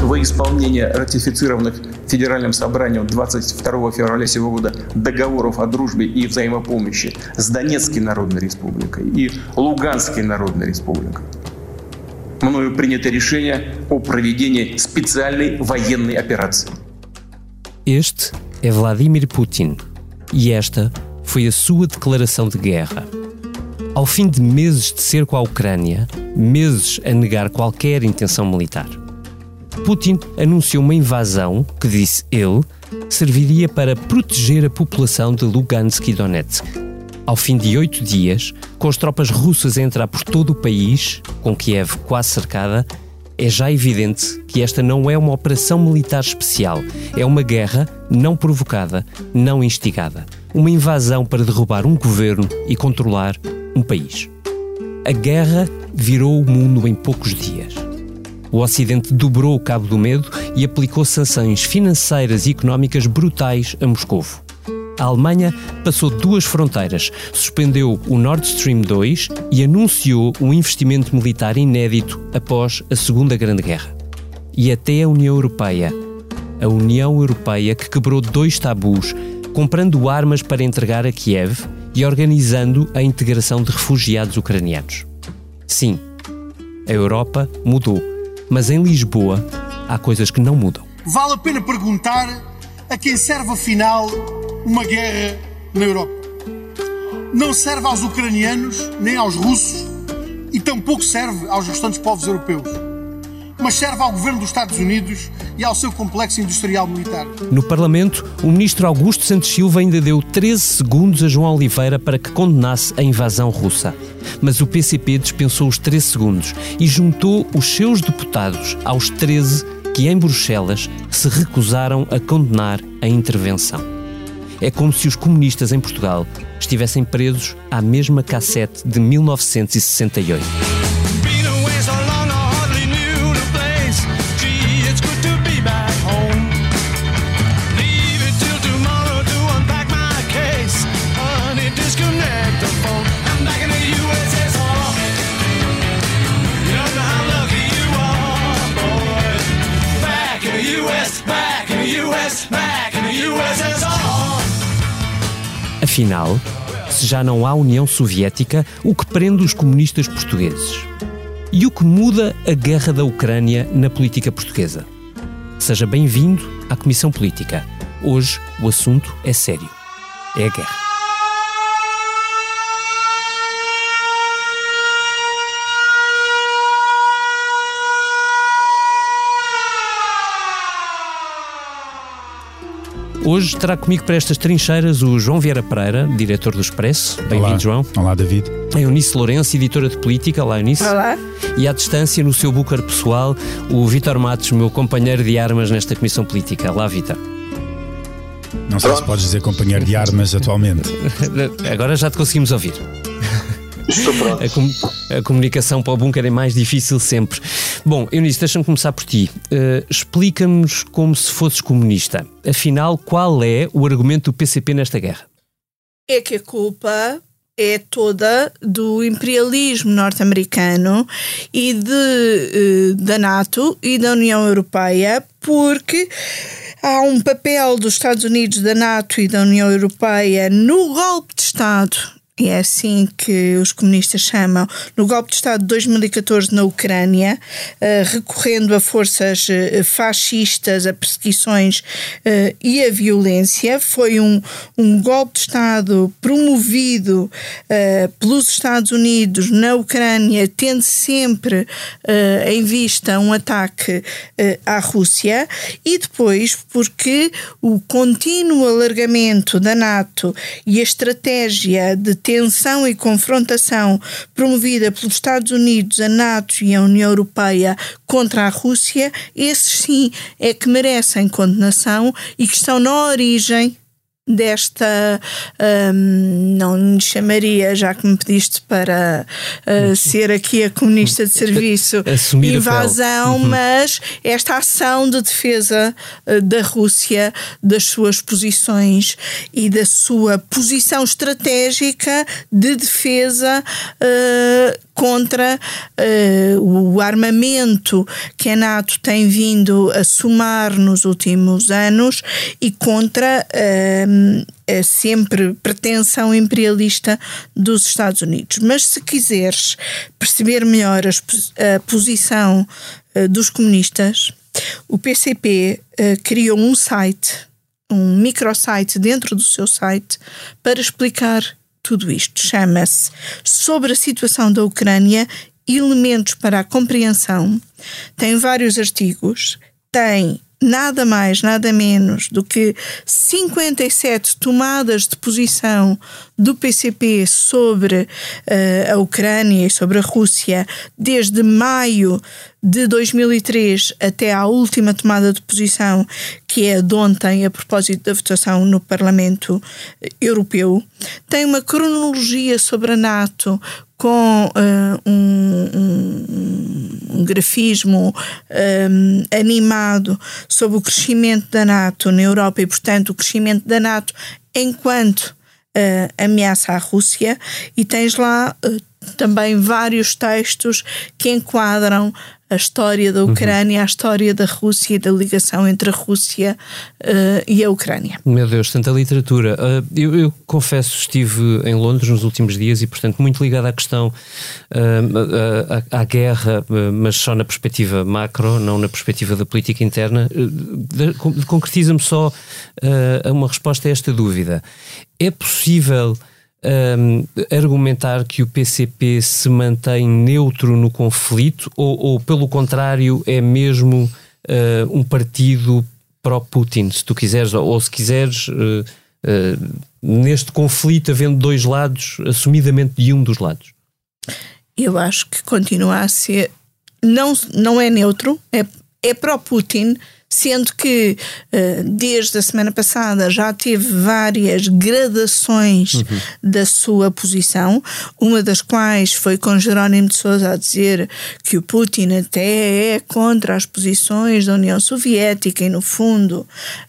во исполнение ратифицированных Федеральным собранием 22 февраля сего года договоров о дружбе и взаимопомощи с Донецкой Народной Республикой и Луганской Народной Республикой мною принято решение о проведении специальной военной операции. Este é Vladimir Putin e esta foi a sua declaração de guerra. Ao fim de meses de cerco à Ucrânia, meses a negar qualquer intenção militar, Putin anunciou uma invasão que, disse ele, serviria para proteger a população de Lugansk e Donetsk. Ao fim de oito dias, com as tropas russas a entrar por todo o país, com Kiev quase cercada, é já evidente que esta não é uma operação militar especial, é uma guerra não provocada, não instigada. Uma invasão para derrubar um governo e controlar um país. A guerra virou o mundo em poucos dias. O Ocidente dobrou o cabo do medo e aplicou sanções financeiras e económicas brutais a Moscovo. A Alemanha passou duas fronteiras, suspendeu o Nord Stream 2 e anunciou um investimento militar inédito após a Segunda Grande Guerra. E até a União Europeia. A União Europeia que quebrou dois tabus, comprando armas para entregar a Kiev e organizando a integração de refugiados ucranianos. Sim, a Europa mudou, mas em Lisboa há coisas que não mudam. Vale a pena perguntar a quem serve afinal uma guerra na Europa. Não serve aos ucranianos nem aos russos e tampouco serve aos restantes povos europeus. Mas serve ao governo dos Estados Unidos e ao seu complexo industrial militar. No Parlamento, o ministro Augusto Santos Silva ainda deu 13 segundos a João Oliveira para que condenasse a invasão russa. Mas o PCP dispensou os 13 segundos e juntou os seus deputados aos 13 que, em Bruxelas, se recusaram a condenar a intervenção. É como se os comunistas em Portugal estivessem presos à mesma cassete de 1968. Afinal, se já não há União Soviética, o que prende os comunistas portugueses? E o que muda a guerra da Ucrânia na política portuguesa? Seja bem-vindo à Comissão Política. Hoje o assunto é sério. É a guerra. Hoje terá comigo para estas trincheiras o João Vieira Pereira, diretor do Expresso. Bem-vindo, João. Olá, David. A Eunice Lourenço, editora de política. Olá, Eunice. Olá. E à distância, no seu búcar pessoal, o Vítor Matos, meu companheiro de armas nesta Comissão Política. Olá, Vítor. Não sei se podes dizer companheiro de armas atualmente. Agora já te conseguimos ouvir. Estou pronto. A, com, a, comunicação para o bunker é mais difícil sempre. Bom, Eunice, deixa-me começar por ti. Uh, Explica-nos como se fosses comunista. Afinal, qual é o argumento do PCP nesta guerra? É que a culpa é toda do imperialismo norte-americano e de, uh, da NATO e da União Europeia, porque há um papel dos Estados Unidos, da NATO e da União Europeia no golpe de Estado é assim que os comunistas chamam, no golpe de Estado de 2014 na Ucrânia, uh, recorrendo a forças uh, fascistas, a perseguições uh, e a violência. Foi um, um golpe de Estado promovido pelos Estados Unidos na Ucrânia, tendo sempre em vista um ataque à Rússia, e depois porque o contínuo alargamento da NATO e a estratégia de tensão e confrontação promovida pelos Estados Unidos, a NATO e a União Europeia contra a Rússia, esses sim é que merecem condenação e que estão na origem desta um, não lhe chamaria, já que me pediste para uh, ser aqui a comunista de serviço, Assumir invasão, uhum. mas esta ação de defesa uh, da Rússia, das suas posições e da sua posição estratégica de defesa uh, contra uh, o armamento que a NATO tem vindo a somar nos últimos anos e contra uh, a sempre pretensão imperialista dos Estados Unidos. Mas se quiseres perceber melhor a posição uh, dos comunistas, o PCP criou um site, um microsite dentro do seu site, para explicar tudo isto. Chama-se Sobre a situação da Ucrânia elementos para a compreensão. Tem vários artigos, tem nada mais, nada menos do que 57 tomadas de posição do PCP sobre uh, a Ucrânia e sobre a Rússia desde maio de 2003 até à última tomada de posição, que é de ontem, a propósito da votação no Parlamento Europeu. Tem uma cronologia sobre a NATO com uh, um, um, um, grafismo um, animado sobre o crescimento da NATO na Europa e, portanto, o crescimento da NATO enquanto uh, ameaça à Rússia, e tens lá uh, também vários textos que enquadram a história da Ucrânia, uhum. a história da Rússia e da ligação entre a Rússia uh, e a Ucrânia. Meu Deus, tanta literatura. Uh, eu, eu, confesso, estive em Londres nos últimos dias e, portanto, muito ligado à questão, uh, à, à, guerra, mas só na perspectiva macro, não na perspectiva da política interna. Concretiza-me só uma resposta a esta dúvida. É possível um, argumentar que o PCP se mantém neutro no conflito ou, ou pelo contrário, é mesmo uh, um partido pró-Putin, se tu quiseres, ou, ou se quiseres, uh, uh, neste conflito, havendo dois lados, assumidamente de um dos lados? Eu acho que continua a ser. Não, não é neutro, é, é pró-Putin sendo que uh, desde a semana passada já teve várias gradações uhum. da sua posição, uma das quais foi com Jerónimo de Sousa a dizer que o Putin até é contra as posições da União Soviética e, no fundo,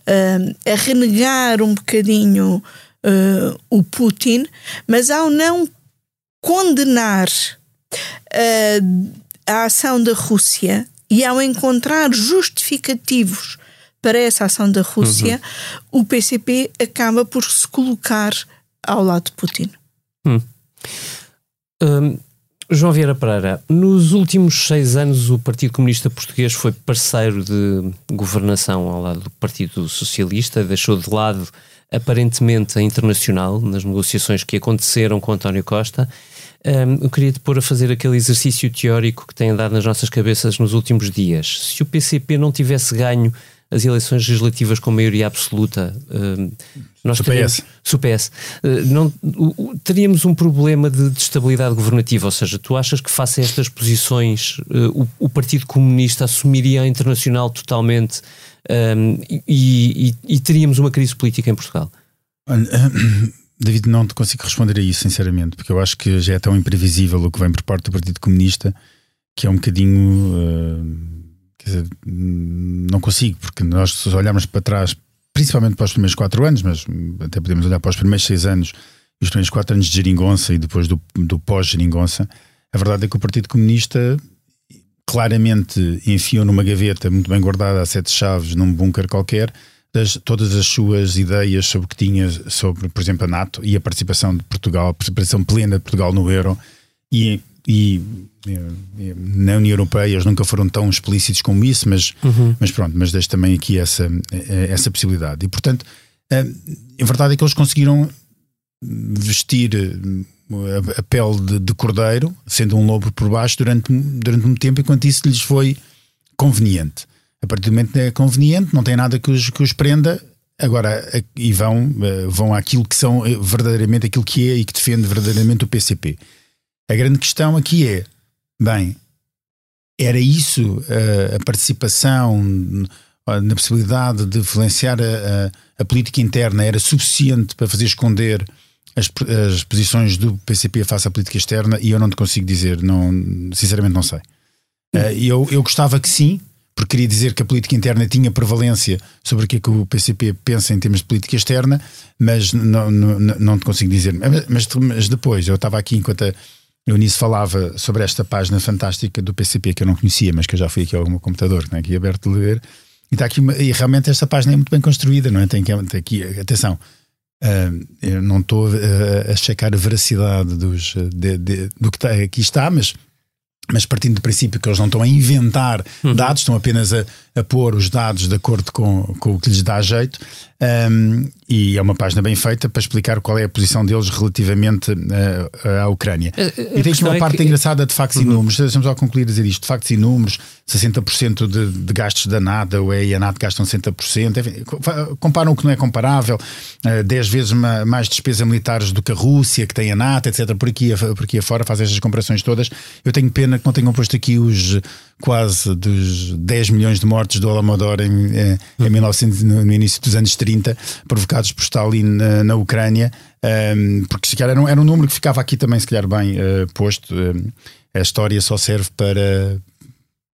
uh, a renegar um bocadinho uh, o Putin, mas ao não condenar a ação da Rússia e ao encontrar justificativos para essa ação da Rússia, uhum. o PCP acaba por se colocar ao lado de Putin. Hum. Um, João Vieira Pereira, nos últimos seis anos o Partido Comunista Português foi parceiro de governação ao lado do Partido Socialista, deixou de lado aparentemente a internacional nas negociações que aconteceram com António Costa um, eu queria te pôr a fazer aquele exercício teórico que tem andado nas nossas cabeças nos últimos dias. Se o PCP não tivesse ganho as eleições legislativas com maioria absoluta, um, nós teríamos, PS. PS, uh, não, teríamos um problema de, de, estabilidade governativa. Ou seja, tu achas que, face a estas posições, uh, o, o, Partido Comunista assumiria a internacional totalmente um, e, e, e teríamos uma crise política em Portugal? David, não te consigo responder a isso, sinceramente, porque eu acho que já é tão imprevisível o que vem por parte do Partido Comunista que é um bocadinho. Uh, dizer, não consigo, porque nós, se olharmos para trás, principalmente para os primeiros quatro anos, mas até podemos olhar para os primeiros seis anos os primeiros quatro anos de Geringonça e depois do, do pós-Geringonça, a verdade é que o Partido Comunista claramente enfiou numa gaveta muito bem guardada a sete chaves num bunker qualquer das, todas as suas ideias sobre o que tinha sobre, por exemplo, a NATO e a participação de Portugal, a participação plena de Portugal no euro e, e, e na União Europeia eles nunca foram tão explícitos como isso, mas, uhum. mas pronto, mas deixo também aqui essa, essa possibilidade. E portanto, a, a verdade é que eles conseguiram vestir a, a pele de, de, cordeiro, sendo um lobo por baixo, durante, durante um tempo, enquanto isso lhes foi conveniente. A partir do momento que é conveniente, não tem nada que os, que os prenda, agora e vão, eh, vão àquilo que são eh, verdadeiramente aquilo que é e que defende verdadeiramente o PCP. A grande questão aqui é: bem, era isso a, eh, a participação na possibilidade de influenciar a, a, a, política interna era suficiente para fazer esconder as, as posições do PCP face à política externa? E eu não te consigo dizer, não, sinceramente não sei. Eu, eu gostava que sim, porque queria dizer que a política interna tinha prevalência sobre o que é que o PCP pensa em termos de política externa, mas não, não, não te consigo dizer. Mas, mas depois, eu estava aqui enquanto a, Eu nisso falava sobre esta página fantástica do PCP que eu não conhecia, mas que eu já fui aqui ao meu computador, né, aqui aberto de ler. E, está aqui uma, e realmente esta página é muito bem construída, não é? Tem, tem aqui, atenção, uh, eu não estou a, a checar a veracidade dos, de, de, do que está, aqui está, mas mas partindo do princípio que eles não estão a inventar uhum. dados, estão apenas a, a pôr os dados de acordo com, com o que lhes dá jeito. Um, e é uma página bem feita para explicar qual é a posição deles relativamente uh, à Ucrânia. A, a e tem aqui uma parte é que... engraçada de factos uhum. e números. Estamos a concluir a dizer isto: de factos e números, 60% de, de gastos da NATO, a UE e a NATO gastam 60%. Enfim, comparam o que não é comparável, uh, 10 vezes mais despesas militares do que a Rússia, que tem a NATO, etc. Por aqui, por aqui afora, fazem estas comparações todas. Eu tenho pena que não tenham posto aqui os quase dos 10 milhões de mortes do Alamodor em, eh, em, em 1900, no início dos anos 30, provocados por Stalin na, na Ucrânia, um, porque se calhar era um, era um, número que ficava aqui também, se calhar, bem uh, posto. A história só serve para,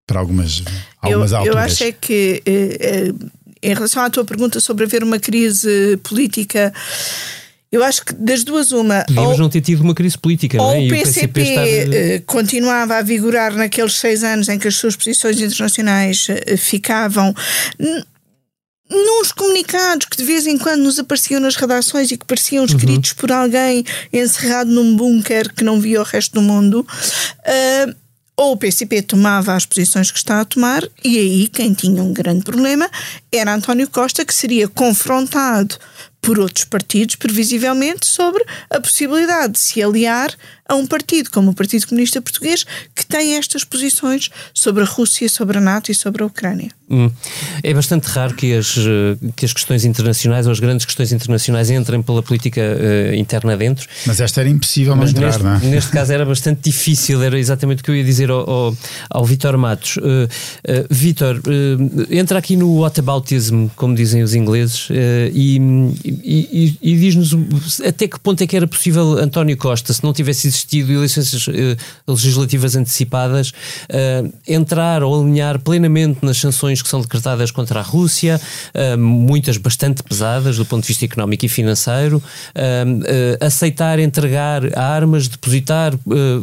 para algumas, algumas eu, alturas. Eu acho é que, uh, em relação à tua pergunta sobre haver uma crise política eu acho que das duas, uma. Podíamos ou, não ter tido uma crise política, não é? O PCP, PCP eh, continuava a vigorar naqueles seis anos em que as suas posições internacionais eh, ficavam nos comunicados que de vez em quando nos apareciam nas redações e que pareciam uhum. escritos uhum. por alguém encerrado num bunker que não via o resto do mundo. Uh, ou o PCP tomava as posições que está a tomar, e aí quem tinha um grande problema era António Costa, que seria confrontado por outros partidos, previsivelmente, sobre a possibilidade de se aliar a um partido como o Partido Comunista Português, que tem estas posições sobre a Rússia, sobre a NATO e sobre a Ucrânia. Hum. É bastante raro que as, que as questões internacionais ou as grandes questões internacionais entrem pela política uh, interna dentro. Mas esta era impossível Mas entrar, neste, não é? Neste caso era bastante difícil, era exatamente o que eu ia dizer ao, ao, ao Vítor Matos. Uh, uh, Vítor, entra aqui no whataboutism, como dizem os ingleses, e, e, e, e diz-nos até que ponto é que era possível António Costa, se não tivesse existido eleições legislativas antecipadas, entrar ou alinhar plenamente nas sanções que são decretadas contra a Rússia, muitas bastante pesadas do ponto de vista económico e financeiro, aceitar entregar armas, depositar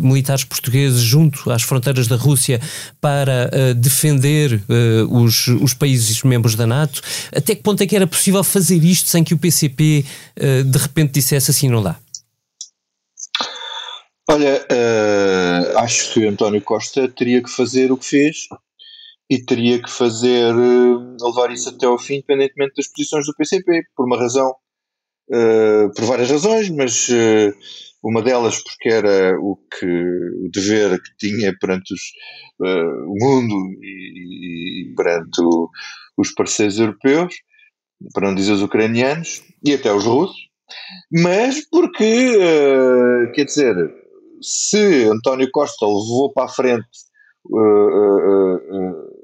militares portugueses junto às fronteiras da Rússia para defender os, os países membros da NATO. Até que ponto é que era possível fazer isto sem que o PCP de repente dissesse assim não dá? Olha, uh, acho que António Costa teria que fazer o que fez e teria que fazer uh, levar isso até ao fim, independentemente das posições do PCP, por uma razão, uh, por várias razões, mas uma delas porque era o que o dever que tinha perante os, o mundo e, e perante o, os parceiros europeus, para não dizer os ucranianos e até os russos, mas porque, quer dizer, se António Costa levou para a frente uh, uh,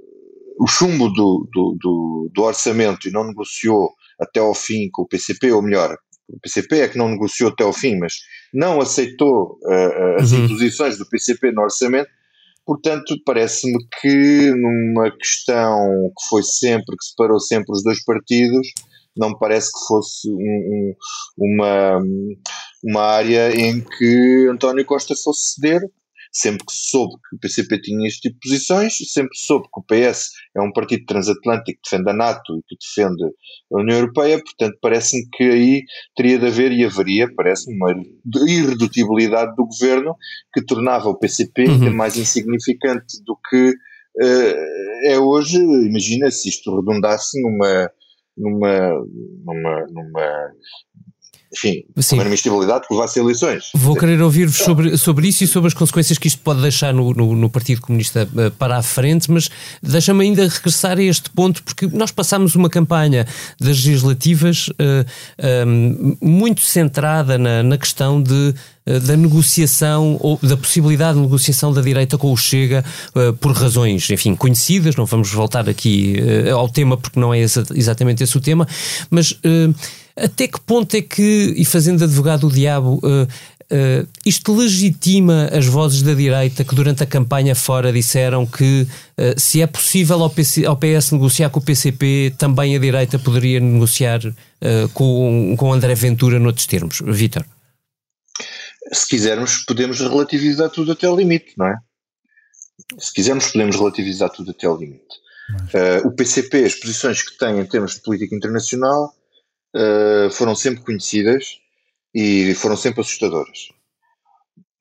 o chumbo do, do, do, do, orçamento e não negociou até ao fim com o PCP, ou melhor, o PCP é que não negociou até ao fim, mas não aceitou as uhum. imposições do PCP no orçamento, portanto, parece-me que numa questão que foi sempre, que separou sempre os dois partidos, não me parece que fosse um, um, uma, uma área em que António Costa fosse ceder, sempre que soube que o PCP tinha este tipo de posições, sempre soube que o PS é um partido transatlântico que defende a NATO e que defende a União Europeia, portanto parece-me que aí teria de haver e haveria, parece-me, uma irredutibilidade do governo que tornava o PCP uhum. mais insignificante do que uh, é hoje. Imagina se isto redundasse numa numa, numa, numa enfim, Sim. uma instabilidade que levasse a eleições. Vou querer ouvir-vos sobre, sobre isso e sobre as consequências que isto pode deixar no, no, no Partido Comunista uh, para a frente, mas deixa-me ainda regressar a este ponto, porque nós passámos uma campanha das legislativas uh, eh, um, muito centrada na, na questão de eh, da negociação ou da possibilidade de negociação da direita com o Chega uh, por razões, enfim, conhecidas, não vamos voltar aqui uh, ao tema porque não é exa exatamente esse o tema, mas uh, até que ponto é que, e fazendo advogado o diabo, Uh, isto legitima as vozes da direita que durante a campanha fora disseram que uh, se é possível ao, PC, ao, PS negociar com o PCP, também a direita poderia negociar uh, com, com André Ventura noutros termos. Vítor? se quisermos, podemos relativizar tudo até ao limite, não é? Se quisermos, podemos relativizar tudo até ao limite. Uh, o PCP, as posições que tem em termos de política internacional, uh, foram sempre conhecidas e foram sempre assustadoras.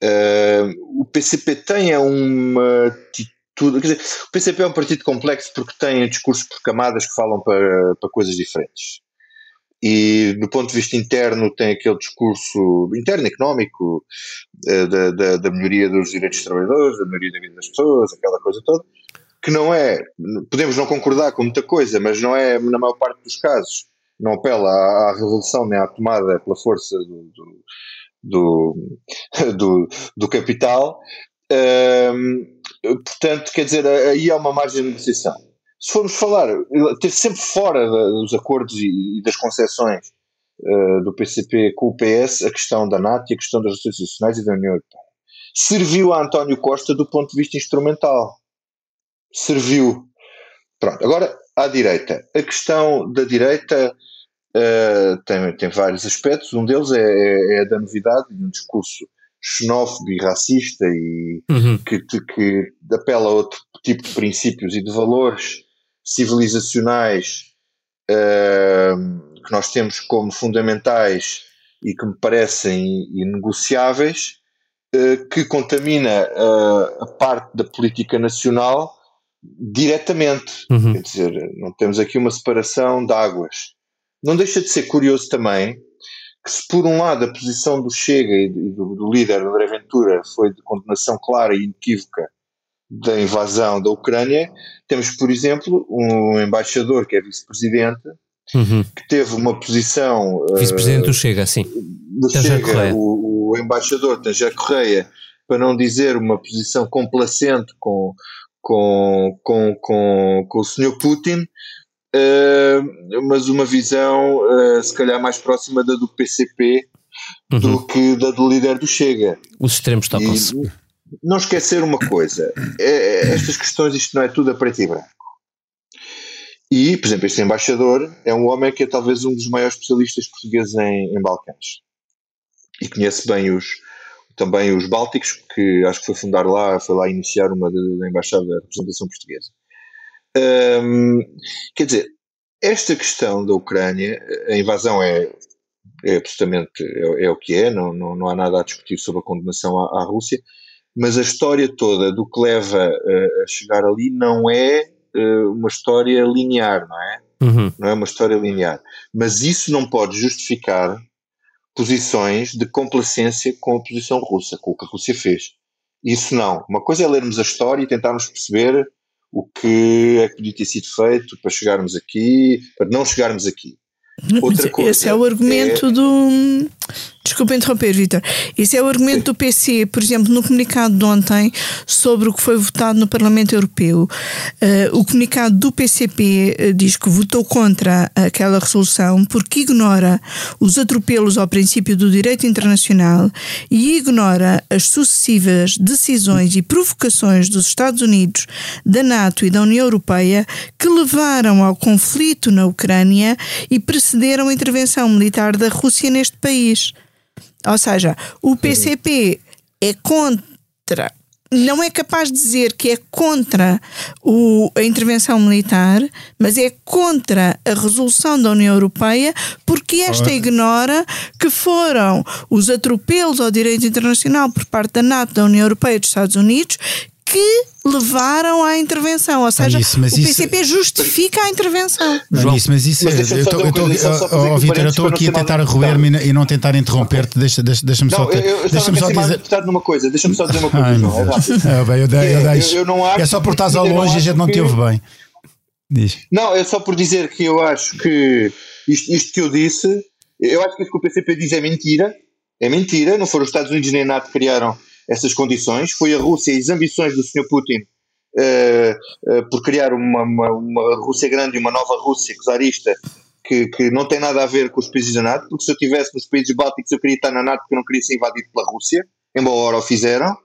Uh, o PCP tem uma atitude. Quer dizer, o PCP é um partido complexo porque tem discursos por camadas que falam para, para coisas diferentes e do ponto de vista interno tem aquele discurso interno económico uh, da, da, da, melhoria dos direitos dos trabalhadores, da melhoria da vida das pessoas, aquela coisa toda, que não é, podemos não concordar com muita coisa, mas não é, na maior parte dos casos, não apela à, à revolução nem à tomada pela força do, do, do, do, do capital. Uh, portanto, quer dizer, aí há uma margem de negociação se formos falar, ter sempre fora dos acordos e, das concessões uh, do PCP com o PS a questão da NATO e a questão das relações institucionais e da União Europeia. Serviu a António Costa do ponto de vista instrumental. Serviu. Pronto, agora à direita. A questão da direita uh, tem, tem vários aspectos. Um deles é, é, é a da novidade, um discurso xenófobo e racista e uhum. que, que apela a outro tipo de princípios e de valores civilizacionais uh, que nós temos como fundamentais e que me parecem inegociáveis, uh, que contamina uh, a parte da política nacional diretamente. Uhum. Quer dizer, não temos aqui uma separação de águas. Não deixa de ser curioso também que se por um lado a posição do Chega e do, do líder André Ventura foi de condenação clara e inequívoca da invasão da Ucrânia, temos, por exemplo, um embaixador que é vice-presidente, uhum. que teve uma posição. Vice-presidente uh, do Chega, sim. Do Chega, o, o, embaixador Tanger Correia, para não dizer uma posição complacente com, com, com, com, com o Sr. Putin, uh, mas uma visão, uh, se calhar, mais próxima da do PCP uhum. do que da do líder do Chega. Os extremos tocam-se não esquecer uma coisa: é, é, estas questões, isto não é tudo a preto e branco. E, por exemplo, este embaixador é um homem que é talvez um dos maiores especialistas portugueses em, em Balcãs. E conhece bem os, também os Bálticos, que acho que foi fundar lá, foi lá iniciar uma da embaixada da representação portuguesa. Hum, quer dizer, esta questão da Ucrânia, a invasão é, é absolutamente é, é o que é, não, não, não há nada a discutir sobre a condenação à, à Rússia, mas a história toda do que leva uh, a chegar ali não é uh, uma história linear, não é? Uhum. Não é uma história linear. Mas isso não pode justificar posições de complacência com a posição russa, com o que a Rússia fez. Isso não. Uma coisa é lermos a história e tentarmos perceber o que é que podia ter sido feito para chegarmos aqui, para não chegarmos aqui. Outra coisa Esse é o argumento é... do. Desculpa interromper, Vitor. Esse é o argumento do PC, por exemplo, no comunicado de ontem sobre o que foi votado no Parlamento Europeu. Uh, o comunicado do PCP uh, eh, diz que votou contra aquela resolução porque ignora os atropelos ao princípio do direito internacional e ignora as sucessivas decisões e provocações dos Estados Unidos, da NATO e da União Europeia que levaram ao conflito na Ucrânia e precederam a intervenção militar da Rússia neste país. Ou seja, o PCP é contra não é capaz de dizer que é contra o, a intervenção militar, mas é contra a resolução da União Europeia, porque esta ignora que foram os atropelos ao direito internacional por parte da NATO, da União Europeia e dos Estados Unidos que levaram à intervenção. Ou seja, isso, o PCP isso... justifica a intervenção. Não, isso, mas isso mas é. Eu estou, Vitor, eu estou aqui a tentar roer-me e não tentar interromper-te. Deixa-me deixa, deixa só, eu, eu deixa só dizer. numa coisa, deixa-me só dizer uma coisa. Ai, não, é é, bem, eu, dei, eu, deixo. eu, não acho é só por estás ao longe e a gente não te ouve bem. Diz. Não, é só por dizer que eu acho que isto, isto que eu disse, eu acho que isso que o PCP diz é mentira. É mentira, não foram os Estados Unidos nem a NATO que criaram essas condições. Foi a Rússia e as ambições do Sr. Putin uh, uh, por criar uma, uma, uma, Rússia grande e uma nova Rússia czarista que, que não tem nada a ver com os países da NATO, porque se eu estivesse nos países bálticos eu queria estar na NATO porque eu não queria ser invadido pela Rússia, embora o fizeram.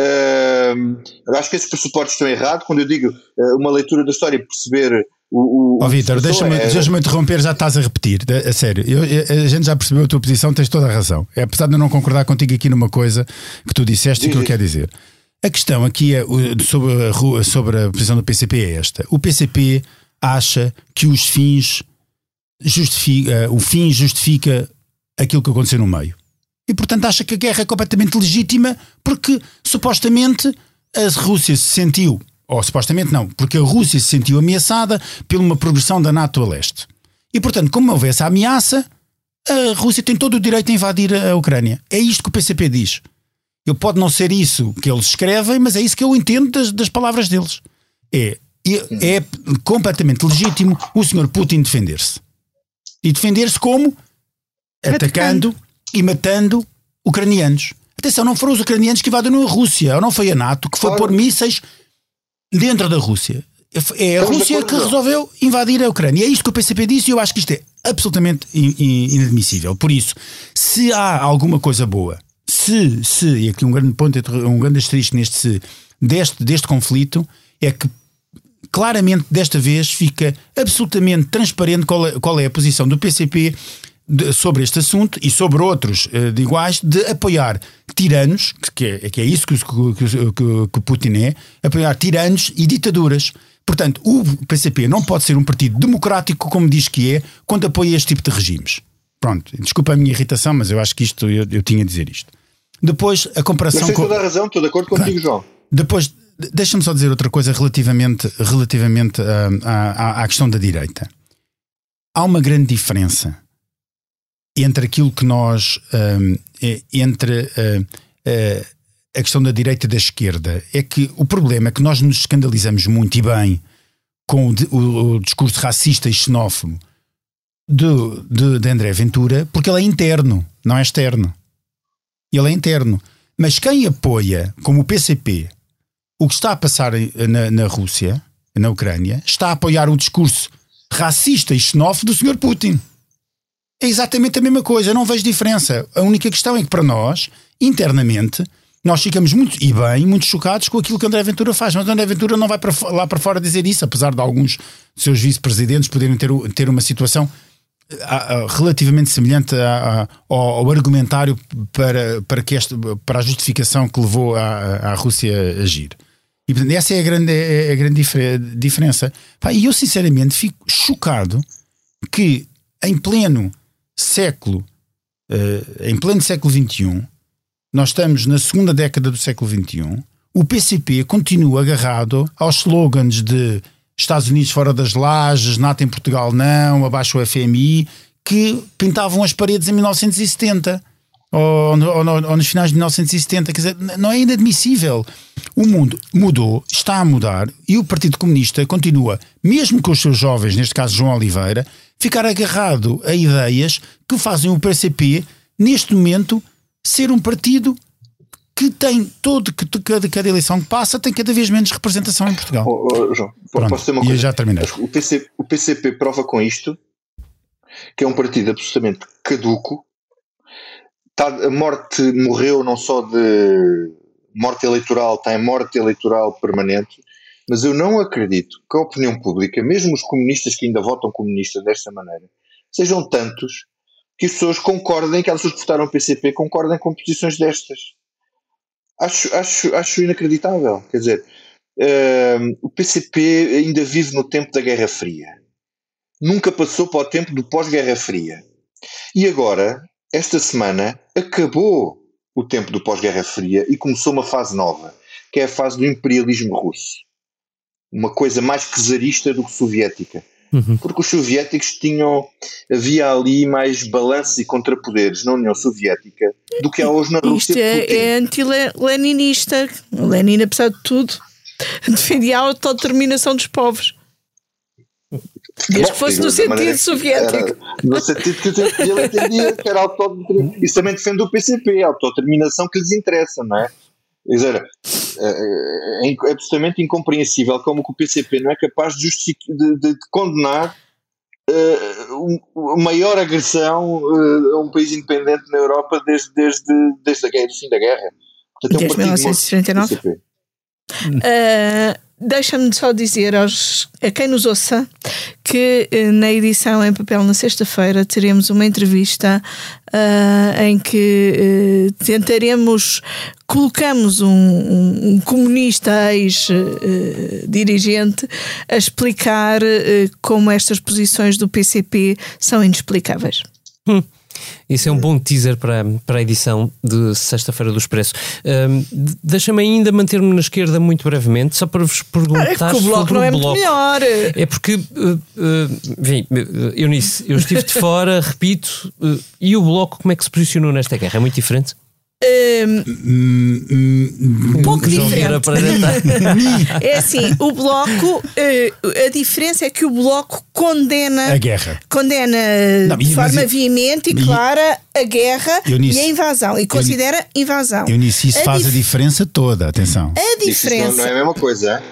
Uh, acho que esses pressupostos estão errados. Quando eu digo uma leitura da história, perceber O, o, oh, Vitor, deixa-me é... deixa interromper, já estás a repetir, a sério. Eu, a gente já percebeu a tua posição, tens toda a razão. É, apesar de eu não concordar contigo aqui numa coisa que tu disseste e que eu quero dizer. A questão aqui é, sobre, a, sobre a posição do PCP é esta. O PCP acha que os fins justifica, o fim justifica aquilo que aconteceu no meio. E portanto acha que a guerra é completamente legítima porque supostamente a Rússia se sentiu ou supostamente não, porque a Rússia se sentiu ameaçada por uma progressão da NATO a leste. E portanto, como houve essa ameaça, a Rússia tem todo o direito a invadir a Ucrânia. É isto que o PCP diz. Eu pode não ser isso que eles escrevem, mas é isso que eu entendo das, das palavras deles. É, é, é completamente legítimo o senhor Putin defender-se. E defender-se como? Atacando e matando ucranianos. Atenção, não foram os ucranianos que invadiram a Rússia, ou não foi a NATO que foi pôr mísseis dentro da Rússia. É a Rússia que resolveu invadir a Ucrânia. É isto que o PCP disse e eu acho que isto é absolutamente inadmissível. Por isso, se há alguma coisa boa, se, se e aqui um grande ponto, um grande asterisco neste se, deste, deste conflito, é que claramente desta vez fica absolutamente transparente qual é, qual é a posição do PCP de, sobre este assunto e sobre outros uh, de iguais, de apoiar tiranos, que é, que é isso que, que, que, Putin é, apoiar tiranos e ditaduras. Portanto, o PCP não pode ser um partido democrático, como diz que é, quando apoia este tipo de regimes. Pronto, desculpa a minha irritação, mas eu acho que isto eu, eu tinha a dizer isto. Depois, a comparação mas com. toda a razão, estou de acordo contigo, João. Depois, deixa-me só dizer outra coisa relativamente, relativamente uh, à, à questão da direita. Há uma grande diferença entre aquilo que nós. Um, entre uh, uh, a questão da direita e da esquerda. É que o problema é que nós nos escandalizamos muito e bem com o, o, o discurso racista e xenófobo de, de, de André Ventura, porque ele é interno, não é externo. Ele é interno. Mas quem apoia, como o PCP, o que está a passar na, na Rússia, na Ucrânia, está a apoiar o discurso racista e xenófobo do Sr. Putin. É exatamente a mesma coisa, não vejo diferença. A única questão é que para nós, internamente, nós ficamos muito, e bem, muito chocados com aquilo que André Ventura faz. Mas André Ventura não vai para, lá para fora dizer isso, apesar de alguns seus vice-presidentes poderem ter, ter uma situação relativamente semelhante ao, ao, argumentário para, para, que este, para a justificação que levou a, a Rússia a agir. E portanto, essa é a grande, é a grande diferença. E eu, sinceramente, fico chocado que em pleno século, uh, em pleno século XXI, nós estamos na segunda década do século XXI, o PCP continua agarrado aos slogans de Estados Unidos fora das lajes, NATO em Portugal não, abaixo o FMI, que pintavam as paredes em 1970 ou, ou, ou, nos finais de 1970. Quer dizer, não é inadmissível. O mundo mudou, está a mudar e o Partido Comunista continua, mesmo com os seus jovens, neste caso João Oliveira, ficar agarrado a ideias que fazem o PCP, neste momento, ser um partido que tem todo, que cada, cada eleição que passa tem cada vez menos representação em Portugal. Oh, oh, João, Pronto, posso ter uma coisa? já terminei. O, PC, o PCP prova com isto que é um partido absolutamente caduco. Tá, a morte morreu não só de morte eleitoral, está em morte eleitoral permanente, mas eu não acredito que a opinião pública, mesmo os comunistas que ainda votam comunistas desta maneira, sejam tantos que as pessoas concordem, que as pessoas que votaram PCP concordem com posições destas. Acho, acho, acho inacreditável. Quer dizer, uh, o PCP ainda vive no tempo da Guerra Fria. Nunca passou para o tempo do pós-Guerra Fria. E agora, esta semana, acabou o tempo do pós-Guerra Fria e começou uma fase nova, que é a fase do imperialismo russo. Uma coisa mais czarista do que soviética. Uhum. Porque os soviéticos tinham. Havia ali mais balanço e contrapoderes na União Soviética do que há hoje na Rússia. Isto é, é anti-leninista. Lenin, apesar de tudo, defendia a autodeterminação dos povos. Desde que fosse no sentido soviético. Era, no sentido que ele entendia que era autodeterminação. Isso também defende o PCP, a autodeterminação que lhes interessa, não é? Quer dizer, é, é, é absolutamente incompreensível como que o PCP não é capaz de, de, de condenar uh, a maior agressão uh, a um país independente na Europa desde, desde, desde a guerra, o fim da guerra. Portanto, é um desde 1939? Uh, Deixa-me só dizer aos, a quem nos ouça que eh, na edição em papel na sexta-feira teremos uma entrevista uh, em que uh, tentaremos colocamos um, um, um comunista ex-dirigente uh, a explicar como estas posições do PCP são inexplicáveis. Hum. Isso é um bom teaser para, para a edição de sexta-feira do Expresso. Um, Deixa-me ainda manter-me na esquerda muito brevemente, só para vos perguntar. É o bloco não é bloco. muito melhor. É porque, uh, uh, enfim, Eunice, eu estive de fora, repito, uh, e o bloco como é que se posicionou nesta guerra? É muito diferente? Um, um pouco diferente. é assim, o bloco, a diferença é que o bloco condena a guerra, condena não, de forma veemente e clara a guerra e a invasão e considera invasão. Eunice, isso a faz a diferença toda, atenção. A diferença. Isso não é a mesma coisa, é?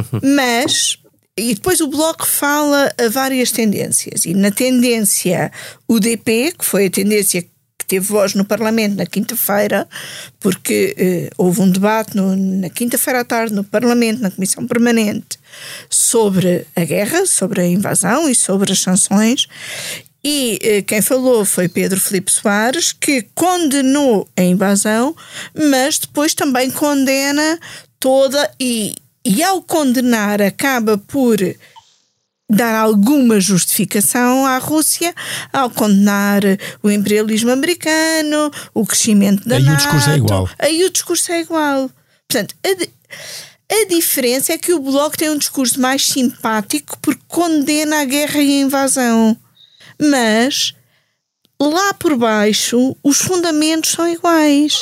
Mas e depois o Bloco fala a várias tendências. E na tendência UDP, que foi a tendência que teve voz no Parlamento na quinta-feira, porque eh, houve um debate no, na quinta-feira à tarde no Parlamento, na Comissão Permanente, sobre a guerra, sobre a invasão e sobre as sanções. E eh, quem falou foi Pedro Filipe Soares, que condenou a invasão, mas depois também condena toda e, e ao condenar acaba por dar alguma justificação à Rússia ao condenar o imperialismo americano, o crescimento da Aí NATO. o discurso é igual. Aí o discurso é igual. Portanto, a, a diferença é que o Bloco tem um discurso mais simpático porque condena a guerra e a invasão. Mas lá por baixo os fundamentos são iguais.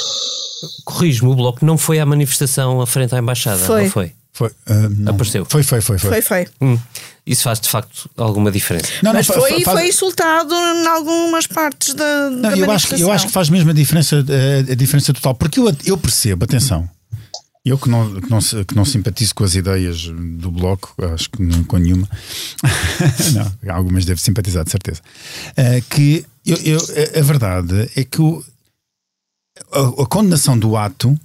Corrijo-me, o Bloco não foi à manifestação à frente à embaixada, foi. não foi? Foi, uh, Apareceu. Foi, foi, foi. Foi, foi. foi. Hum, isso faz de facto alguma diferença. Não, Mas não, foi, faz... foi insultado em algumas partes da, não, da eu acho, eu acho que faz mesmo a diferença, a, a diferença total. Porque eu, eu percebo, atenção, eu que não, que, não, que não simpatizo com as ideias do Bloco, acho que não com nenhuma, não, algumas devo simpatizar, de certeza, uh, que eu, eu, a verdade é que o, a, a condenação do ato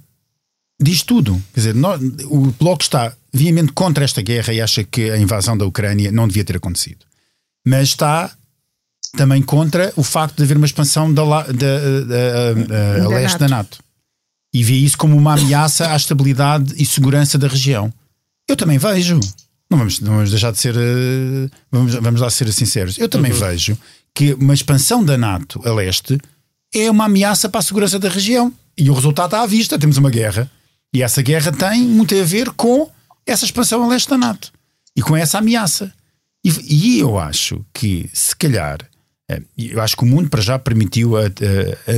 diz tudo. Quer dizer, nós, o Bloco está viamente contra esta guerra e acha que a invasão da Ucrânia não devia ter acontecido. Mas está também contra o facto de haver uma expansão da, da, da, da a leste da NATO. E vê isso como uma ameaça à estabilidade e segurança da região. Eu também vejo. Não vamos, não vamos deixar de ser. Eh, vamos, vamos lá ser sinceros. Eu também uhum. vejo que uma expansão da NATO a leste é uma ameaça para a segurança da região. E o resultado está à vista. Temos uma guerra e essa guerra tem muito a ver com essa expansão a leste da NATO e com essa ameaça. E, e eu acho que, se calhar, eh, eu acho que o mundo para já permitiu,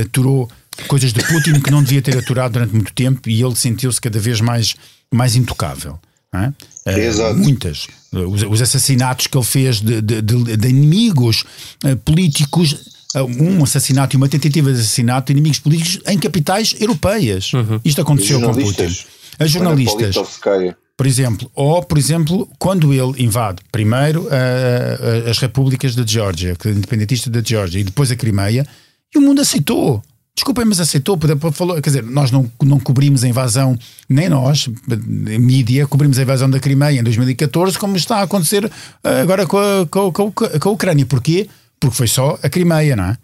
aturou coisas de Putin que não devia ter aturado durante muito tempo e ele sentiu-se cada vez mais, mais intocável. É? Eh, Exato. Muitas. Os, os, assassinatos que ele fez de, de, de, de inimigos políticos um assassinato e uma tentativa de assassinato de inimigos políticos em capitais europeias. Uhum. Isto aconteceu com Putin. As jornalistas, por exemplo, ou por exemplo, quando ele invade primeiro uh, as repúblicas da Geórgia, é independentista da Geórgia, e depois a Crimeia, e o mundo aceitou. Desculpem, mas aceitou, falou, quer dizer, nós não, não cobrimos a invasão, nem nós, mídia, cobrimos a invasão da Crimeia em 2014, como está a acontecer agora com a, com, com, com a Ucrânia. Porquê? Porque foi só a Crimeia, não é?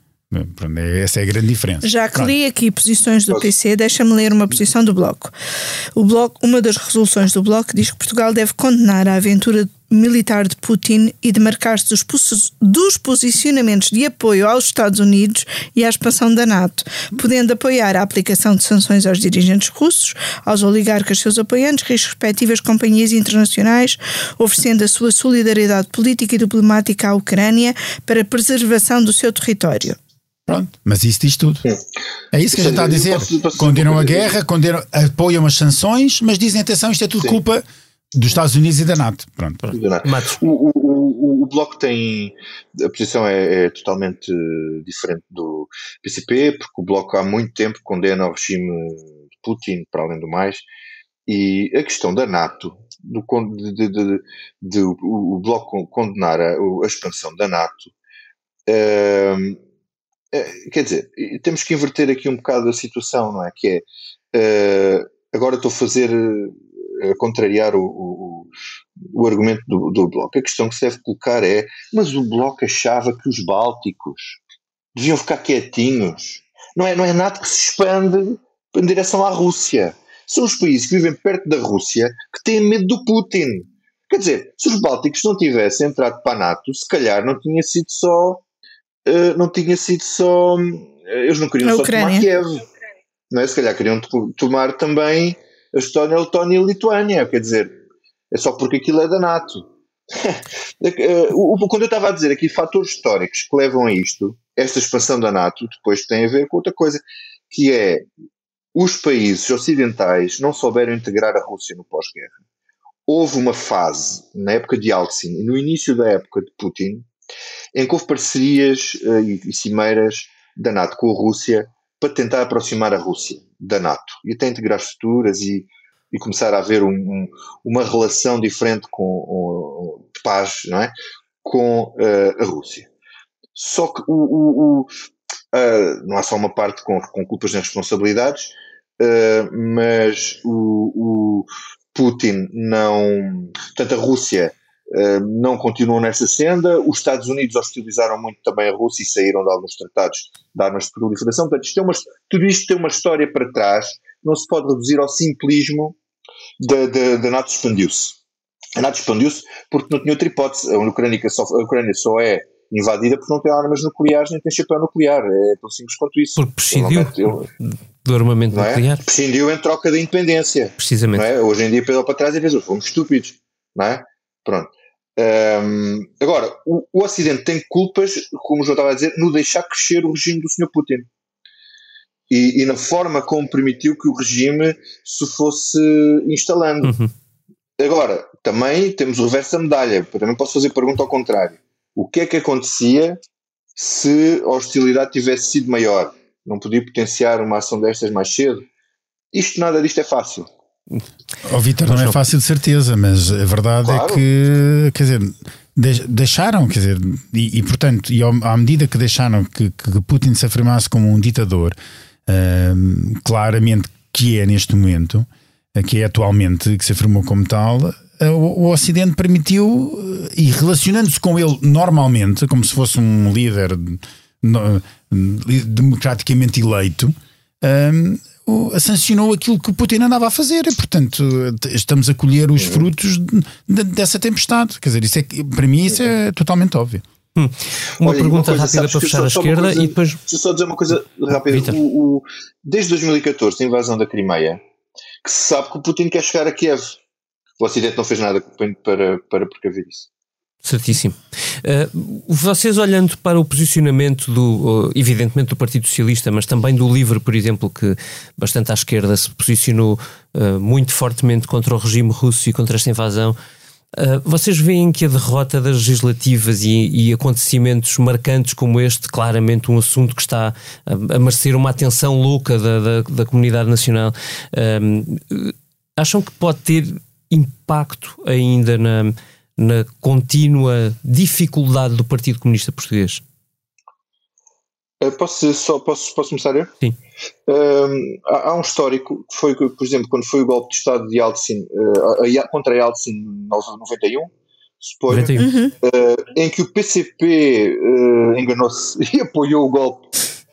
Essa é a grande diferença. Já que li aqui posições do PC, deixa-me ler uma posição do Bloco. O Bloco. Uma das resoluções do Bloco diz que Portugal deve condenar a aventura militar de Putin e demarcar-se dos, dos posicionamentos de apoio aos Estados Unidos e à expansão da NATO, podendo apoiar a aplicação de sanções aos dirigentes russos, aos oligarcas seus apoiantes e às respectivas companhias internacionais, oferecendo a sua solidariedade política e diplomática à Ucrânia para a preservação do seu território. Pronto, mas isso diz tudo. É isso que a gente está a dizer. Condenam a guerra, condenam, apoiam as sanções, mas dizem atenção, isto é tudo Sim. culpa dos Estados Unidos e da NATO. Pronto, pronto. O, o, o, o, Bloco tem. A posição é, é, totalmente diferente do PCP, porque o Bloco há muito tempo condena o regime de Putin, para além do mais, e a questão da NATO, do, de, de, de, de o, Bloco condenar a, a expansão da NATO. Uh, é, quer dizer, temos que inverter aqui um bocado a situação, não é? Que é, uh, agora estou a fazer a contrariar o, o, o argumento do, do, Bloco. A questão que se deve colocar é: mas o Bloco achava que os Bálticos deviam ficar quietinhos. Não é, não é nada que se expande em direção à Rússia. São os países que vivem perto da Rússia que têm medo do Putin. Quer dizer, se os Bálticos não tivessem entrado para a NATO, se calhar não tinha sido só. Uh, não tinha sido só. Uh, eles não queriam só tomar Kiev. Não é? Se calhar queriam tomar também a Estónia, a Letónia e a Lituânia. Quer dizer, é só porque aquilo é da NATO. Eh, quando eu estava a dizer aqui fatores históricos que levam a isto, esta expansão da NATO depois tem a ver com outra coisa, que é os países ocidentais não souberam integrar a Rússia no pós-guerra. Houve uma fase, na época de Yeltsin e no início da época de Putin, em que houve parcerias uh, e, e cimeiras da NATO com a Rússia para tentar aproximar a Rússia da NATO e até integrar estruturas e, e começar a haver um, um, uma relação diferente com, um, de paz não é? com uh, a Rússia. Só que o, o, o uh, não há só uma parte com, com culpas nem responsabilidades, uh, mas o, Putin não. Portanto, a Rússia não continuou nessa senda. Os Estados Unidos hostilizaram muito também a Rússia e saíram de alguns tratados de armas de proliferação. Portanto, isto uma, tudo isto tem uma história para trás, não se pode reduzir ao simplismo da, NATO expandiu-se. A NATO expandiu-se porque não tinha outra hipótese. A Ucrânia só, a Ucrânia só é invadida porque não tem armas nucleares nem tem chapéu nuclear. É tão simples quanto isso. Porque prescindiu do armamento é? nuclear. Prescindiu em troca da independência. Precisamente. É? Hoje em dia, pelo para trás e vês, fomos estúpidos. Não é? Pronto. Um, agora, o, o Ocidente tem culpas, como eu estava a dizer, no deixar crescer o regime do Sr. Putin. E, e, na forma como permitiu que o regime se fosse instalando. Uhum. Agora, também temos o reverso da medalha. Também posso fazer pergunta ao contrário. O que é que acontecia se a hostilidade tivesse sido maior? Não podia potenciar uma ação destas mais cedo? Isto, nada disto é fácil. Oh, Vitor, não é fácil de certeza, mas a verdade é claro. é que, quer dizer, deixaram, quer dizer, e, e portanto, e à medida que deixaram que, que, Putin se afirmasse como um ditador, uh, claramente que é neste momento, que é atualmente, que se afirmou como tal, o, o Ocidente permitiu, e relacionando-se com ele normalmente, como se fosse um líder democraticamente eleito, um, sancionou aquilo que o Putin andava a fazer e, portanto, estamos a colher os frutos de, de, dessa tempestade. Quer dizer, isso é, para mim isso é totalmente óbvio. Hum. Uma Olha, pergunta uma coisa, rápida para fechar à esquerda coisa, e depois. Deixa só dizer uma coisa rápida. O, o, desde 2014, a invasão da Crimeia, que se sabe que o Putin quer chegar a Kiev. O Ocidente não fez nada para, para precaver isso. Certíssimo. Uh, vocês olhando para o posicionamento do, uh, evidentemente do Partido Socialista, mas também do LIVRE, por exemplo, que bastante à esquerda se posicionou uh, muito fortemente contra o regime russo e contra esta invasão, vocês veem que a derrota das legislativas e, e, acontecimentos marcantes como este, claramente um assunto que está a, a merecer uma atenção louca da, da, da comunidade nacional, acham que pode ter impacto ainda na na contínua dificuldade do Partido Comunista Português? Eh, posso, só, posso, posso começar eu? Sim. Um, há, há, um histórico que foi, por exemplo, quando foi o golpe de Estado de Yeltsin uh, contra Yeltsin em 91, suponho, uhum. uh, em que o PCP uh, enganou-se e apoiou o golpe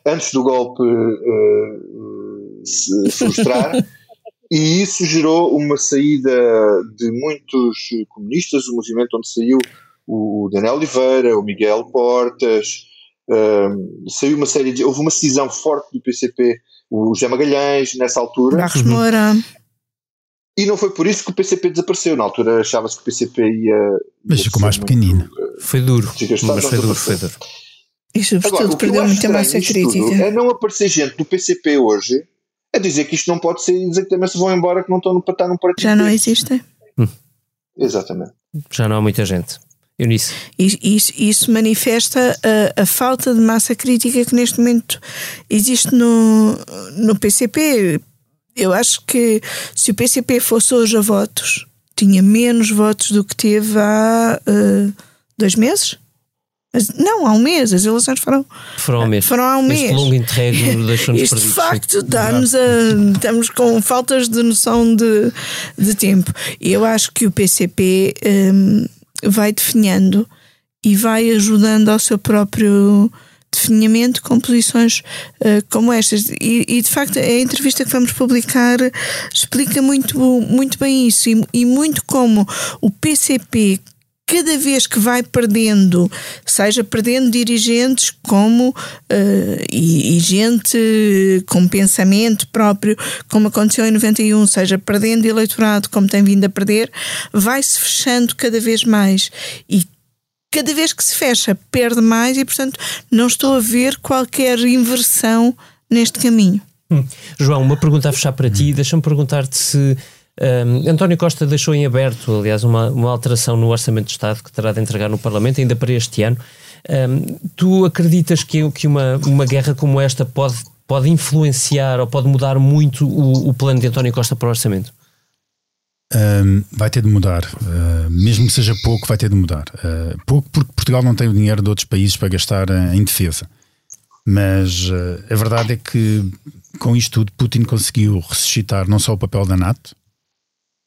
antes do golpe se frustrar. E isso gerou uma saída de muitos comunistas, o movimento onde saiu o Daniel Oliveira, o Miguel Portas, um, saiu uma série de. Houve uma cisão forte do PCP, o José Magalhães, nessa altura. Barros Moura. E não foi por isso que o PCP desapareceu. Na altura achava-se que o PCP ia. Mas ficou mais pequenino. Foi duro. Mas foi duro, foi duro. E sobretudo perdeu muita massa crítica. É não aparecer gente do PCP hoje é dizer que isto não pode ser e dizer que também se vão embora que não estão no, estar num partido. Já não existe. Hum. Exatamente. Já não há muita gente. Eunice. Isso, isso manifesta a, a, falta de massa crítica que neste momento existe no, no PCP. Eu acho que se o PCP fosse hoje a votos, tinha menos votos do que teve há uh, dois meses não, há um mês, as eleições foram, foram, ao mês. foram há um mês. Este longo interregno deixou-nos Isto de facto dá-nos a. Estamos com faltas de noção de, de tempo. Eu acho que o PCP hum, vai definhando e vai ajudando ao seu próprio definimento com posições uh, como estas. E, e, de facto, a entrevista que vamos publicar explica muito, muito bem isso e, e muito como o PCP cada vez que vai perdendo, seja perdendo dirigentes como uh, e, e, gente com pensamento próprio, como aconteceu em 91, seja perdendo eleitorado como tem vindo a perder, vai-se fechando cada vez mais. E cada vez que se fecha, perde mais e, portanto, não estou a ver qualquer inversão neste caminho. Hum. João, uma pergunta a fechar para ti. Deixa-me perguntar-te se um, António Costa deixou em aberto, aliás, uma, uma alteração no Orçamento de Estado que terá de entregar no Parlamento ainda para este ano. Um, tu acreditas que, que uma, uma guerra como esta pode, pode influenciar ou pode mudar muito o, o plano de António Costa para o Orçamento? Um, vai ter de mudar, uh, mesmo que seja pouco, vai ter de mudar. Uh, pouco porque Portugal não tem o dinheiro de outros países para gastar uh, em defesa. Mas a verdade é que com isto tudo, Putin conseguiu ressuscitar não só o papel da NATO,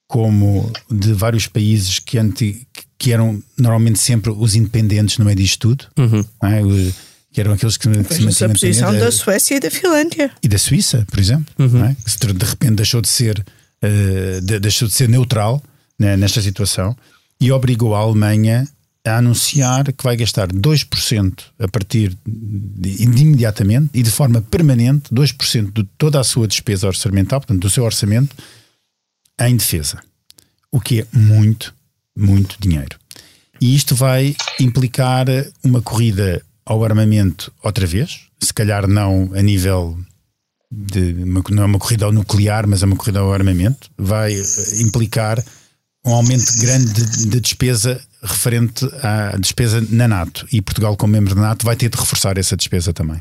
como de vários países que, anti, que eram normalmente sempre os independentes no meio disto tudo, uhum. é? que eram aqueles que, que se mantinham. a posição da Suécia e da Finlândia. E da Suíça, por exemplo, uhum. é? que de repente deixou de ser, uh, de, deixou de ser neutral né, nesta situação e obrigou a Alemanha a anunciar que vai gastar 2% a partir de, de, imediatamente e de forma permanente 2% de toda a sua despesa orçamental, portanto, do seu orçamento, em defesa, o que é muito, muito dinheiro. E isto vai implicar uma corrida ao armamento outra vez, se calhar não a nível de não é uma corrida ao nuclear, mas é uma corrida ao armamento, vai eh, implicar um aumento grande de, de, despesa referente à despesa na NATO. E Portugal, como membro da NATO, vai ter de reforçar essa despesa também.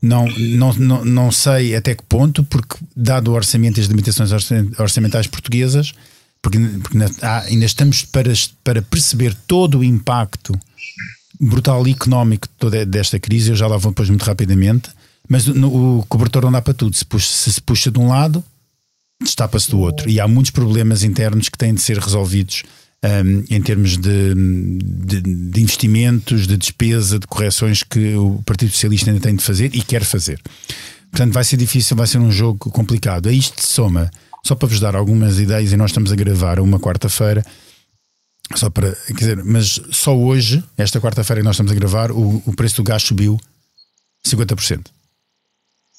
Não, não, não, não sei até que ponto, porque, dado o orçamento e as limitações orçamentais portuguesas, porque, porque ainda estamos para, para perceber todo o impacto brutal económico toda desta crise, eu já lá vou depois muito rapidamente, mas no, o cobertor não dá para tudo. Se, puxa, se, se puxa de um lado, destapa-se do outro. E há muitos problemas internos que têm de ser resolvidos um, em termos de, de, de, investimentos, de despesa, de correções que o Partido Socialista ainda tem de fazer e quer fazer. Portanto, vai ser difícil, vai ser um jogo complicado. A isto se soma, só para vos dar algumas ideias, e nós estamos a gravar uma quarta-feira, só para, quer dizer, mas só hoje, esta quarta-feira que nós estamos a gravar, o, o preço do gás subiu 50%.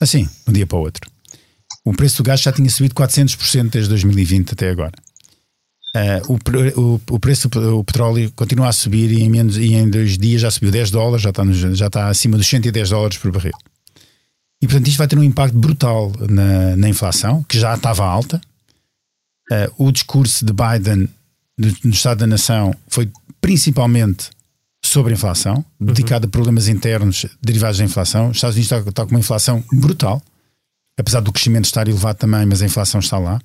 Assim, de um dia para o outro. O preço do gás já tinha subido 400% desde 2020 até agora. Uh, o, o, o, preço do petróleo continua a subir e em, menos, e em dois dias já subiu 10 dólares, já está, já está acima dos 110 dólares por barril. E portanto isto vai ter um impacto brutal na, na inflação, que já estava alta. Uh, o discurso de Biden no, no, Estado da Nação foi principalmente sobre a inflação, uhum. dedicado a problemas internos derivados da inflação. Os Estados Unidos está, está com uma inflação brutal, apesar do crescimento estar elevado também, mas a inflação está lá.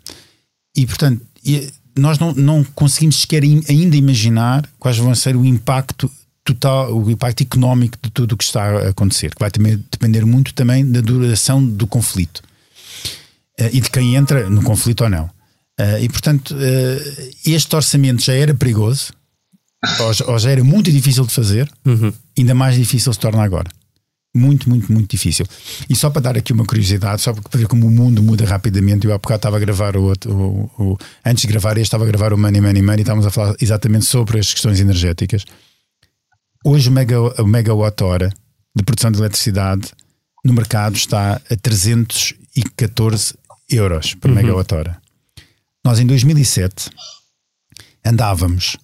E portanto, nós não, não conseguimos sequer ainda imaginar quais vão ser o impacto total, o impacto económico de tudo o que está a acontecer, que vai também depender muito também da duração do conflito uh, e de quem entra no conflito ou não. Uh, e portanto, uh, este orçamento já era perigoso, ou, ou, já era muito difícil de fazer, uhum. ainda mais difícil se torna agora muito, muito, muito difícil. E só para dar aqui uma curiosidade, só para ver como o mundo muda rapidamente, eu há bocado estava a gravar o, outro, o, o antes de gravar este, estava a gravar o Money, Money, Money, e estávamos a falar exatamente sobre as questões energéticas. Hoje o, mega, o megawatt-hora de produção de eletricidade no mercado está a 314 euros por uhum. megawatt-hora. Nós em 2007 andávamos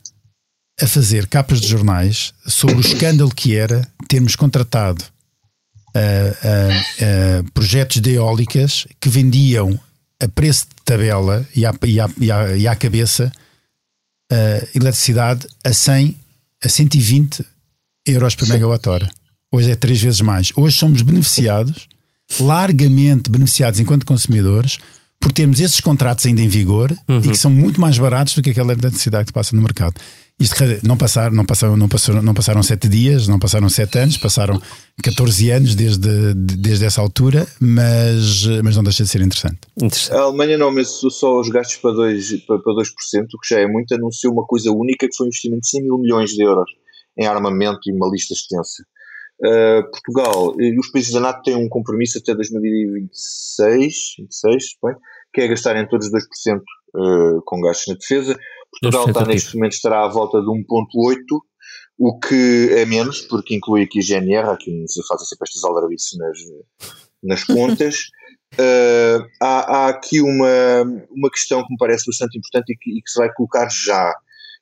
a fazer capas de jornais sobre o escândalo que era termos contratado uh, uh, projetos de eólicas que vendiam a preço de tabela e à, e à, e à, e à cabeça eletricidade a 100 a 120 euros por megawatt-hora. Hoje é três vezes mais. Hoje somos beneficiados, largamente beneficiados enquanto consumidores, por termos esses contratos ainda em vigor uhum. e que são muito mais baratos do que aquela eletricidade que passa no mercado. Isto não passaram, não passaram, não passaram, não passaram sete dias, não passaram sete anos, passaram 14 anos desde, desde essa altura, mas, mas não deixa de ser interessante. interessante. A Alemanha não aumentou só os gastos para 2%, para 2%, o que já é muito, anunciou uma coisa única que foi um investimento de 100 mil milhões de euros em armamento e uma lista extensa. Uh, Portugal e os países da NATO têm um compromisso até 2026, 26, que é gastar em todos 2% uh, com gastos na defesa. Portugal está neste momento estará à volta de 1.8, o que é menos, porque inclui aqui GNR, aqui se fazem sempre estas aldrabices nas, nas contas. Uh, há, há, aqui uma, uma questão que me parece bastante importante e que, e que, se vai colocar já,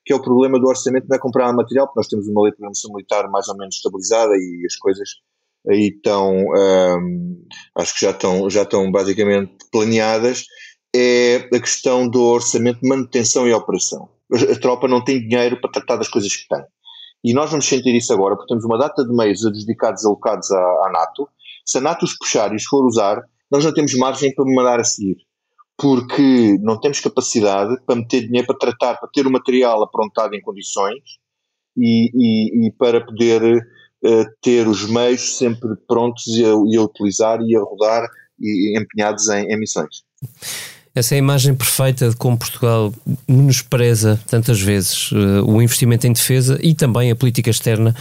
que é o problema do orçamento não é comprar material, porque nós temos uma lei de programação militar mais ou menos estabilizada e as coisas aí estão, um, acho que já estão, já estão basicamente planeadas, é a questão do orçamento de manutenção e operação. A tropa não tem dinheiro para tratar das coisas que tem. E nós vamos sentir isso agora, porque temos uma data de meios adjudicados alocados à, à NATO. Se a NATO os puxar e os for usar, nós não temos margem para mandar a seguir. Porque não temos capacidade para meter dinheiro para tratar, para ter o material aprontado em condições e, e, e para poder uh, ter os meios sempre prontos e a, e a, utilizar e a rodar e empenhados em, em missões. Essa é a imagem perfeita de como Portugal menospreza tantas vezes uh, o investimento em defesa e também a política externa.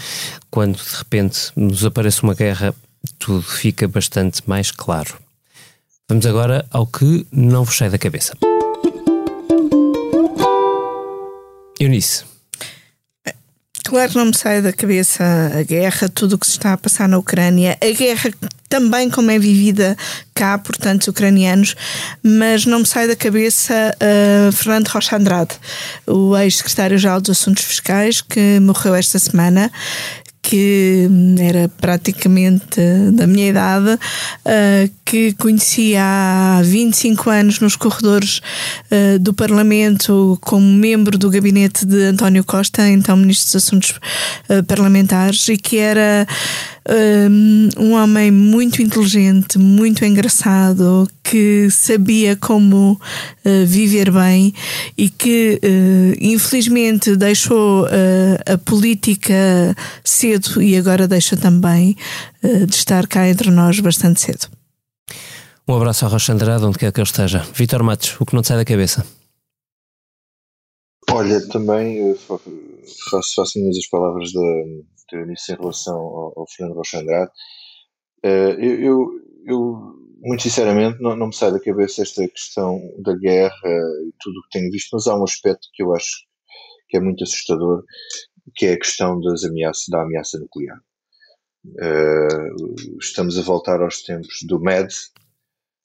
Quando de repente nos aparece uma guerra, tudo fica bastante mais claro. Vamos agora ao que não vos sai da cabeça. Eunice. Claro, não me sai da cabeça a guerra, tudo o que se está a passar na Ucrânia, a guerra também como é vivida cá por tantos ucranianos, mas não me sai da cabeça uh, Fernando Rocha Andrade, o ex-secretário-geral dos Assuntos Fiscais, que morreu esta semana que era praticamente da minha idade, uh, que conhecia há 25 anos nos corredores uh, do Parlamento como membro do gabinete de António Costa, então Ministro dos Assuntos uh, Parlamentares, e que era um homem muito inteligente, muito engraçado, que sabia como uh, viver bem e que uh, infelizmente deixou uh, a política cedo e agora deixa também de estar cá entre nós bastante cedo. Um abraço ao Rocha Andrade, onde quer que ele esteja. Vitor Matos, o que não te sai da cabeça? Olha, também faço, faço minhas as palavras da, nisso em relação ao, ao Fernando Rocha Andrade. Uh, eu, eu, eu, muito sinceramente, não, não, me sai da cabeça esta questão da guerra e tudo o que tenho visto, mas há um aspecto que eu acho que é muito assustador, que é a questão das ameaças, da ameaça nuclear. Uh, estamos a voltar aos tempos do MAD,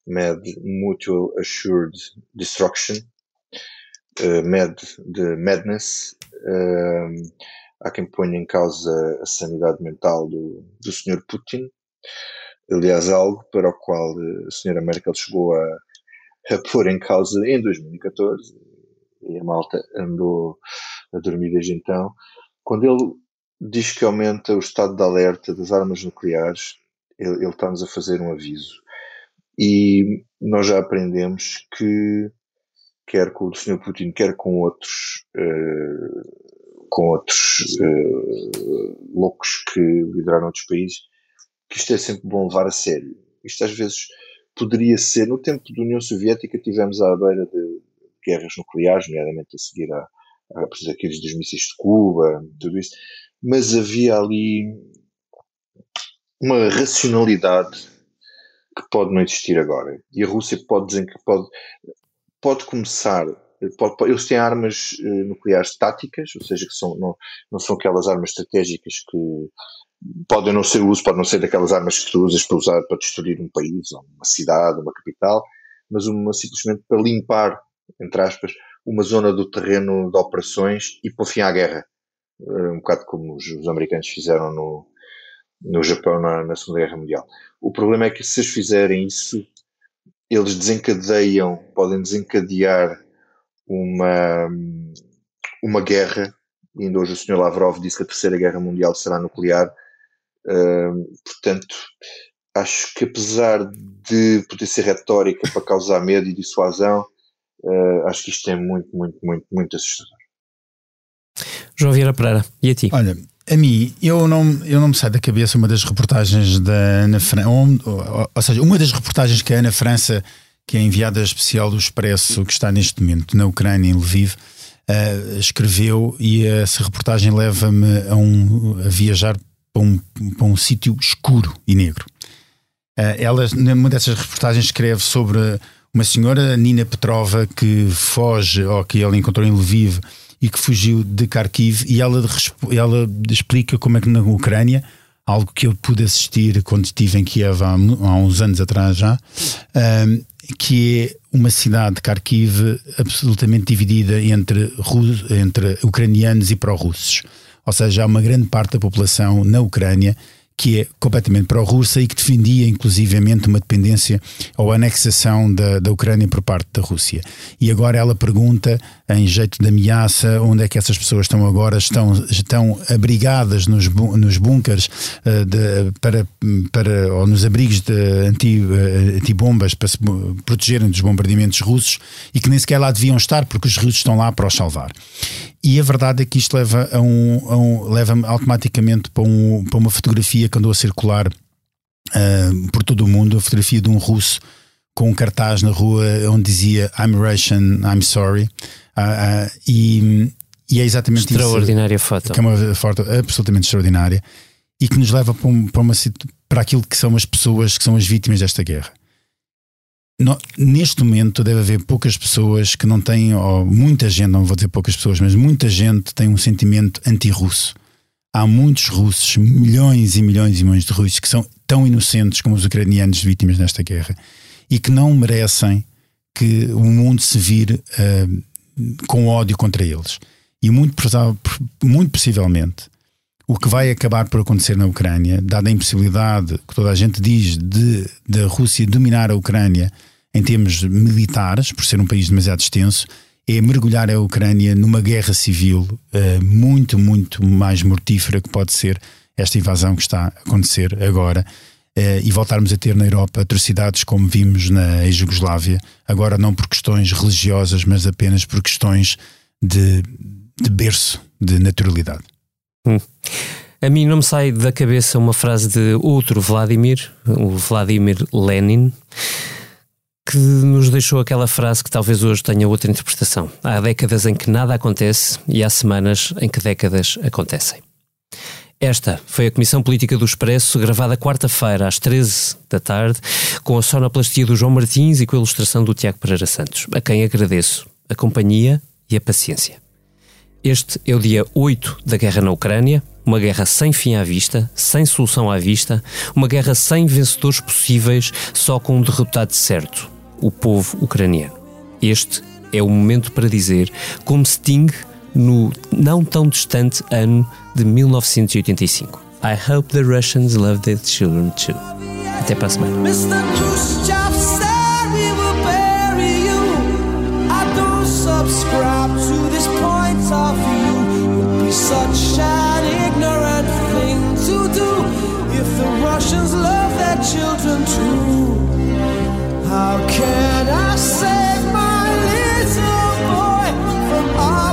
MAD Mutual Assured Destruction, uh, MAD de Madness, uh, há quem ponha em causa a sanidade mental do, do Sr. Putin. Aliás, algo para o qual a Sra. Merkel chegou a, a pôr em causa em 2014, e a malta andou a dormir desde então, quando ele diz que aumenta o estado de alerta das armas nucleares, ele, ele está-nos a fazer um aviso. E nós já aprendemos que, quer com o Sr. Putin, quer com outros uh, com outros uh, loucos que lideraram outros países, que isto é sempre bom levar a sério. Isto às vezes poderia ser, no tempo da União Soviética tivemos à beira de guerras nucleares, nomeadamente a seguir a, a aqueles dos mísseis de Cuba, tudo isso, mas havia ali uma racionalidade que pode não existir agora. E a Rússia pode dizer que pode, pode começar eles têm armas uh, nucleares táticas, ou seja, que são, não, não são aquelas armas estratégicas que podem não ser uso, podem não ser daquelas armas que tu usas para usar para destruir um país, uma cidade, uma capital, mas uma simplesmente para limpar, entre aspas, uma zona do terreno de operações e pôr fim à guerra. Uh, um bocado como os, os, americanos fizeram no, no Japão na, na Segunda Guerra Mundial. O problema é que se eles fizerem isso, eles desencadeiam, podem desencadear uma, uma guerra. Ainda hoje o Sr. Lavrov disse que a Terceira Guerra Mundial será nuclear. Uh, portanto, acho que apesar de poder ser retórica para causar medo e dissuasão, uh, acho que isto é muito, muito, muito, muito assustador. João Vieira Pereira, e a ti? Olha, a mim, eu não, eu não me sai da cabeça uma das reportagens da Ana França, ou, ou, ou, seja, uma das reportagens que a Ana França, que é enviada especial do Expresso, que está neste momento na Ucrânia, em Lviv, uh, escreveu, e essa reportagem leva-me a, um, a viajar para um, para um sítio escuro e negro. Uh, ela, numa dessas reportagens, escreve sobre uma senhora, Nina Petrova, que foge, ou que ela encontrou em Lviv e que fugiu de Kharkiv, e ela, ela explica como é que na Ucrânia, algo que eu pude assistir quando estive em Kiev há, há uns anos atrás já, um, que é uma cidade, Kharkiv, absolutamente dividida entre, entre ucranianos e pró-russos. Ou seja, há uma grande parte da população na Ucrânia que é completamente pró-russa e que defendia inclusivamente uma dependência ou anexação da, da Ucrânia por parte da Rússia. E agora ela pergunta, em jeito de ameaça, onde é que essas pessoas estão agora? Estão, estão abrigadas nos, nos bunkers uh, de, para, para, ou nos abrigos de anti, uh, antibombas para se protegerem dos bombardeamentos russos e que nem sequer lá deviam estar porque os russos estão lá para os salvar. E a verdade é que isto leva a um, a um leva-me automaticamente para, um, para uma fotografia que andou a circular uh, por todo o mundo, a fotografia de um russo com um cartaz na rua onde dizia I'm Russian, I'm sorry. Uh, uh, e, e, é exatamente extraordinária isso. foto. Que é uma foto absolutamente extraordinária e que nos leva para, um, para, uma, para aquilo que são as pessoas que são as vítimas desta guerra. No, neste momento deve haver poucas pessoas que não têm, ou muita gente, não vou dizer poucas pessoas, mas muita gente tem um sentimento anti-russo. Há muitos russos, milhões e milhões e milhões de russos que são tão inocentes como os ucranianos vítimas nesta guerra e que não merecem que o mundo se vire uh, com ódio contra eles. E muito, muito possivelmente o que vai acabar por acontecer na Ucrânia, dada a impossibilidade que toda a gente diz de da Rússia dominar a Ucrânia em termos militares, por ser um país demasiado extenso, é mergulhar a Ucrânia numa guerra civil uh, muito, muito mais mortífera que pode ser esta invasão que está a acontecer agora. Uh, e voltarmos a ter na Europa atrocidades como vimos na Jugoslávia, agora não por questões religiosas, mas apenas por questões de, de berço, de naturalidade. Hum. A mim não me sai da cabeça uma frase de outro Vladimir, o Vladimir Lenin, que nos deixou aquela frase que talvez hoje tenha outra interpretação. Há décadas em que nada acontece e há semanas em que décadas acontecem. Esta foi a Comissão Política do Expresso, gravada quarta-feira às 13 da tarde, com a sonoplastia do João Martins e com a ilustração do Tiago Pereira Santos, a quem agradeço a companhia e a paciência. Este é o dia 8 da guerra na Ucrânia, uma guerra sem fim à vista, sem solução à vista, uma guerra sem vencedores possíveis, só com um derrotado certo, o povo ucraniano. Este é o momento para dizer como Sting no não tão distante ano de 1985. I hope the Russians love their children too. Até para a semana. Russians love their children too. How can I save my little boy from all?